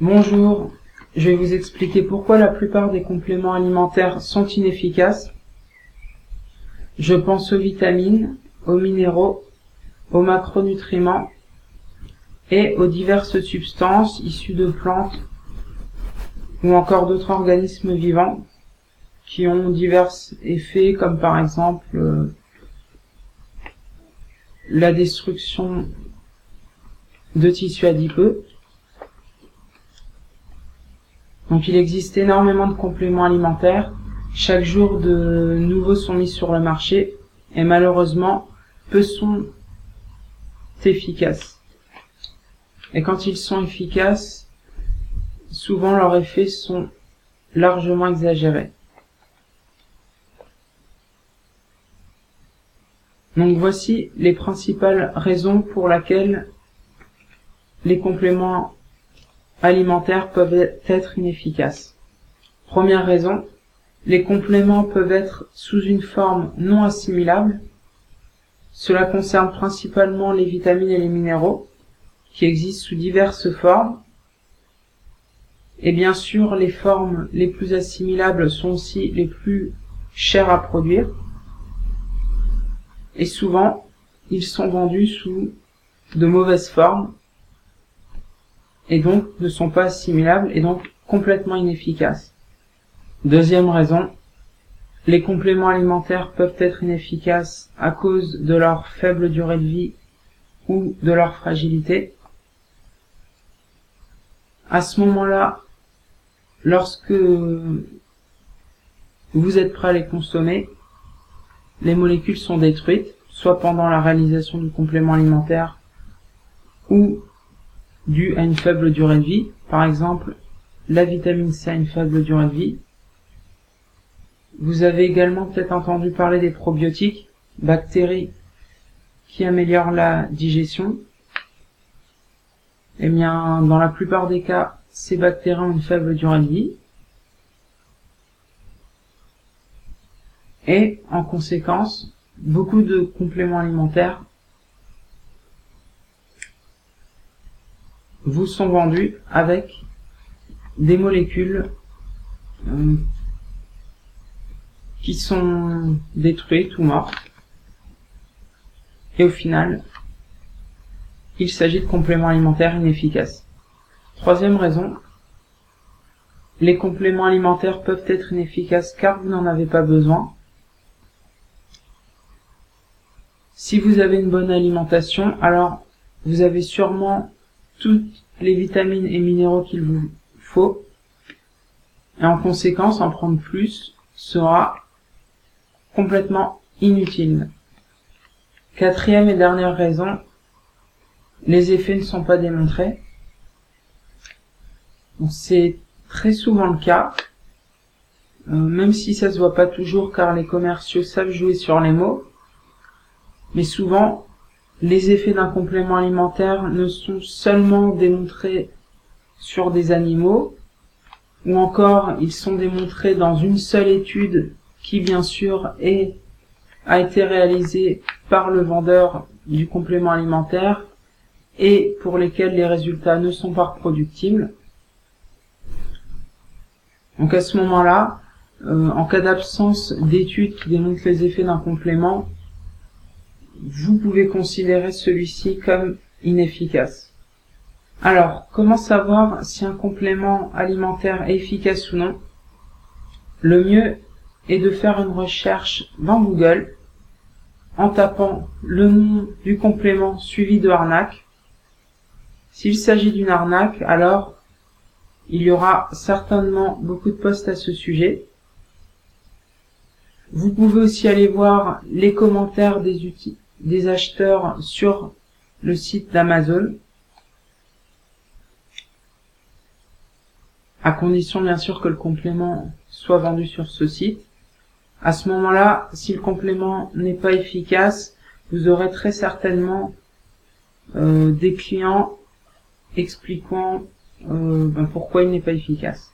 Bonjour, je vais vous expliquer pourquoi la plupart des compléments alimentaires sont inefficaces. Je pense aux vitamines, aux minéraux, aux macronutriments et aux diverses substances issues de plantes ou encore d'autres organismes vivants qui ont divers effets comme par exemple euh, la destruction de tissus adipeux. Donc il existe énormément de compléments alimentaires. Chaque jour de nouveaux sont mis sur le marché et malheureusement peu sont efficaces. Et quand ils sont efficaces, souvent leurs effets sont largement exagérés. Donc voici les principales raisons pour lesquelles les compléments alimentaires peuvent être inefficaces. Première raison, les compléments peuvent être sous une forme non assimilable. Cela concerne principalement les vitamines et les minéraux, qui existent sous diverses formes. Et bien sûr, les formes les plus assimilables sont aussi les plus chères à produire. Et souvent, ils sont vendus sous de mauvaises formes, et donc ne sont pas assimilables et donc complètement inefficaces. Deuxième raison, les compléments alimentaires peuvent être inefficaces à cause de leur faible durée de vie ou de leur fragilité. À ce moment-là, lorsque vous êtes prêt à les consommer, les molécules sont détruites, soit pendant la réalisation du complément alimentaire ou dû à une faible durée de vie. Par exemple, la vitamine C a une faible durée de vie. Vous avez également peut-être entendu parler des probiotiques, bactéries qui améliorent la digestion. Eh bien, dans la plupart des cas, ces bactéries ont une faible durée de vie. Et, en conséquence, beaucoup de compléments alimentaires vous sont vendus avec des molécules euh, qui sont détruites ou mortes. Et au final, il s'agit de compléments alimentaires inefficaces. Troisième raison, les compléments alimentaires peuvent être inefficaces car vous n'en avez pas besoin. Si vous avez une bonne alimentation, alors vous avez sûrement toutes les vitamines et minéraux qu'il vous faut. Et en conséquence, en prendre plus sera complètement inutile. Quatrième et dernière raison, les effets ne sont pas démontrés. C'est très souvent le cas, euh, même si ça se voit pas toujours car les commerciaux savent jouer sur les mots. Mais souvent, les effets d'un complément alimentaire ne sont seulement démontrés sur des animaux, ou encore ils sont démontrés dans une seule étude qui bien sûr est, a été réalisée par le vendeur du complément alimentaire et pour lesquels les résultats ne sont pas reproductibles. Donc à ce moment-là, euh, en cas d'absence d'études qui démontrent les effets d'un complément, vous pouvez considérer celui-ci comme inefficace. Alors, comment savoir si un complément alimentaire est efficace ou non? Le mieux est de faire une recherche dans Google en tapant le nom du complément suivi de arnaque. S'il s'agit d'une arnaque, alors il y aura certainement beaucoup de posts à ce sujet. Vous pouvez aussi aller voir les commentaires des, outils, des acheteurs sur le site d'Amazon, à condition bien sûr que le complément soit vendu sur ce site. À ce moment-là, si le complément n'est pas efficace, vous aurez très certainement euh, des clients expliquant euh, ben, pourquoi il n'est pas efficace.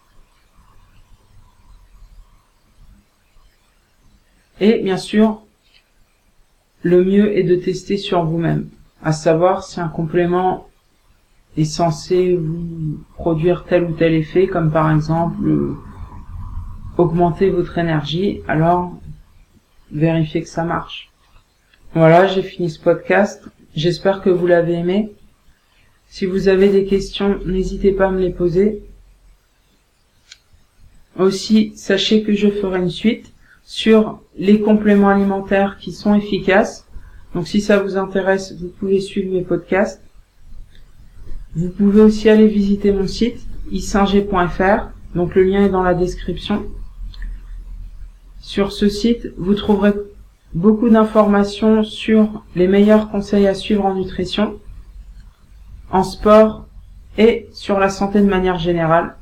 Et bien sûr, le mieux est de tester sur vous-même, à savoir si un complément est censé vous produire tel ou tel effet, comme par exemple euh, augmenter votre énergie, alors vérifiez que ça marche. Voilà, j'ai fini ce podcast. J'espère que vous l'avez aimé. Si vous avez des questions, n'hésitez pas à me les poser. Aussi, sachez que je ferai une suite sur les compléments alimentaires qui sont efficaces. Donc si ça vous intéresse, vous pouvez suivre mes podcasts. Vous pouvez aussi aller visiter mon site isinger.fr. Donc le lien est dans la description. Sur ce site, vous trouverez beaucoup d'informations sur les meilleurs conseils à suivre en nutrition, en sport et sur la santé de manière générale.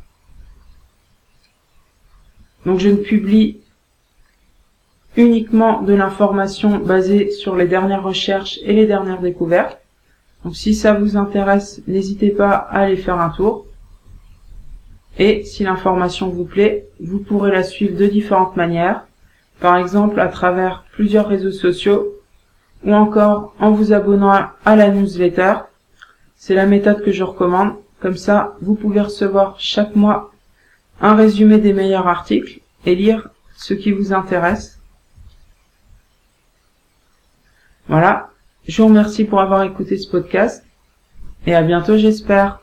Donc je ne publie uniquement de l'information basée sur les dernières recherches et les dernières découvertes. Donc si ça vous intéresse, n'hésitez pas à aller faire un tour. Et si l'information vous plaît, vous pourrez la suivre de différentes manières, par exemple à travers plusieurs réseaux sociaux ou encore en vous abonnant à la newsletter. C'est la méthode que je recommande. Comme ça, vous pouvez recevoir chaque mois un résumé des meilleurs articles et lire ce qui vous intéresse. Voilà. Je vous remercie pour avoir écouté ce podcast et à bientôt j'espère.